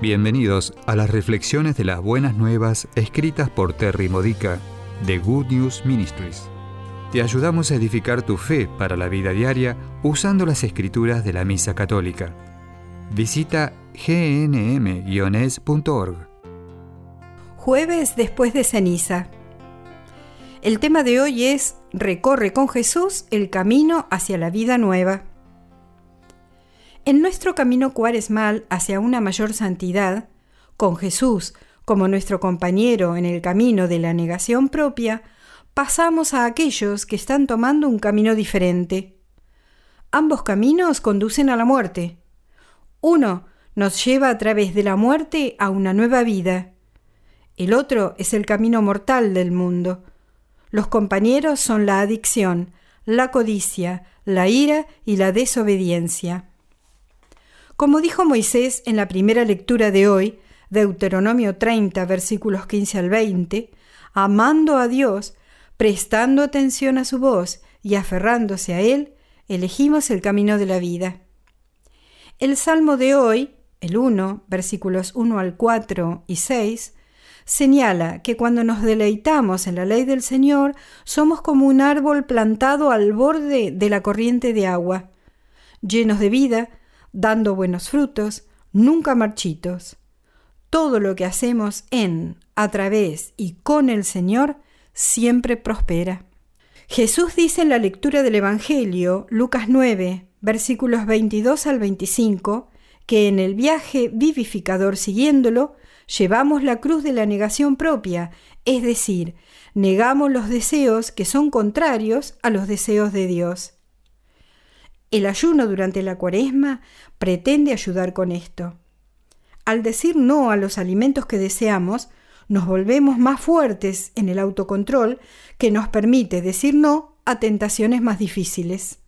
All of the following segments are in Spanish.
Bienvenidos a las reflexiones de las buenas nuevas escritas por Terry Modica de Good News Ministries. Te ayudamos a edificar tu fe para la vida diaria usando las escrituras de la Misa Católica. Visita gnm-es.org. Jueves después de ceniza. El tema de hoy es Recorre con Jesús el camino hacia la vida nueva. En nuestro camino cuaresmal hacia una mayor santidad, con Jesús como nuestro compañero en el camino de la negación propia, pasamos a aquellos que están tomando un camino diferente. Ambos caminos conducen a la muerte. Uno nos lleva a través de la muerte a una nueva vida. El otro es el camino mortal del mundo. Los compañeros son la adicción, la codicia, la ira y la desobediencia. Como dijo Moisés en la primera lectura de hoy, Deuteronomio 30, versículos 15 al 20, amando a Dios, prestando atención a su voz y aferrándose a Él, elegimos el camino de la vida. El Salmo de hoy, el 1, versículos 1 al 4 y 6, señala que cuando nos deleitamos en la ley del Señor, somos como un árbol plantado al borde de la corriente de agua, llenos de vida, dando buenos frutos, nunca marchitos. Todo lo que hacemos en, a través y con el Señor siempre prospera. Jesús dice en la lectura del Evangelio, Lucas 9, versículos 22 al 25, que en el viaje vivificador siguiéndolo, llevamos la cruz de la negación propia, es decir, negamos los deseos que son contrarios a los deseos de Dios. El ayuno durante la cuaresma pretende ayudar con esto. Al decir no a los alimentos que deseamos, nos volvemos más fuertes en el autocontrol que nos permite decir no a tentaciones más difíciles.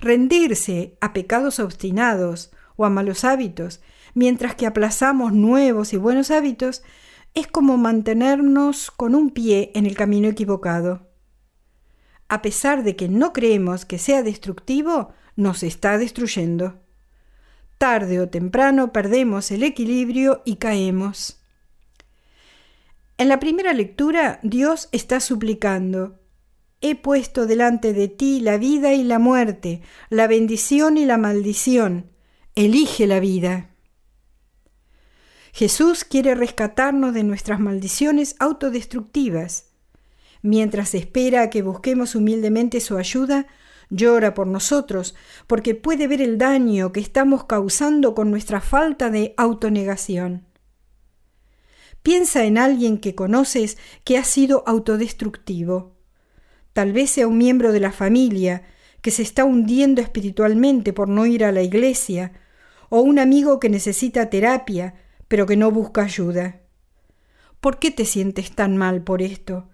Rendirse a pecados obstinados o a malos hábitos, mientras que aplazamos nuevos y buenos hábitos, es como mantenernos con un pie en el camino equivocado a pesar de que no creemos que sea destructivo, nos está destruyendo. Tarde o temprano perdemos el equilibrio y caemos. En la primera lectura, Dios está suplicando, He puesto delante de ti la vida y la muerte, la bendición y la maldición. Elige la vida. Jesús quiere rescatarnos de nuestras maldiciones autodestructivas Mientras espera a que busquemos humildemente su ayuda, llora por nosotros, porque puede ver el daño que estamos causando con nuestra falta de autonegación. Piensa en alguien que conoces que ha sido autodestructivo. Tal vez sea un miembro de la familia que se está hundiendo espiritualmente por no ir a la iglesia, o un amigo que necesita terapia, pero que no busca ayuda. ¿Por qué te sientes tan mal por esto?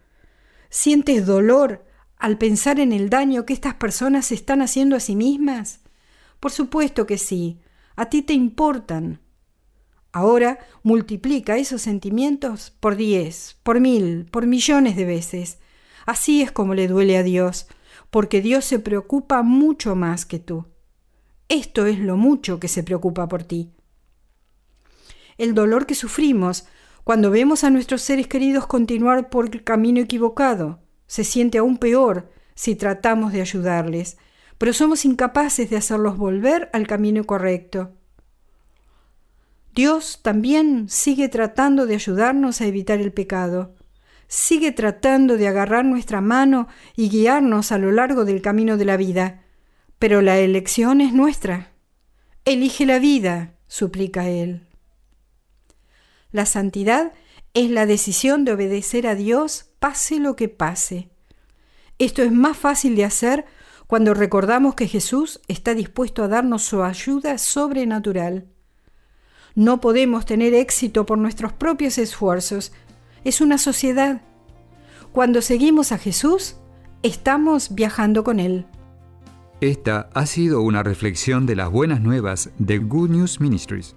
¿Sientes dolor al pensar en el daño que estas personas están haciendo a sí mismas? Por supuesto que sí, a ti te importan. Ahora multiplica esos sentimientos por diez, por mil, por millones de veces. Así es como le duele a Dios, porque Dios se preocupa mucho más que tú. Esto es lo mucho que se preocupa por ti. El dolor que sufrimos cuando vemos a nuestros seres queridos continuar por el camino equivocado, se siente aún peor si tratamos de ayudarles, pero somos incapaces de hacerlos volver al camino correcto. Dios también sigue tratando de ayudarnos a evitar el pecado. Sigue tratando de agarrar nuestra mano y guiarnos a lo largo del camino de la vida. Pero la elección es nuestra. Elige la vida, suplica Él. La santidad es la decisión de obedecer a Dios pase lo que pase. Esto es más fácil de hacer cuando recordamos que Jesús está dispuesto a darnos su ayuda sobrenatural. No podemos tener éxito por nuestros propios esfuerzos. Es una sociedad. Cuando seguimos a Jesús, estamos viajando con Él. Esta ha sido una reflexión de las buenas nuevas de Good News Ministries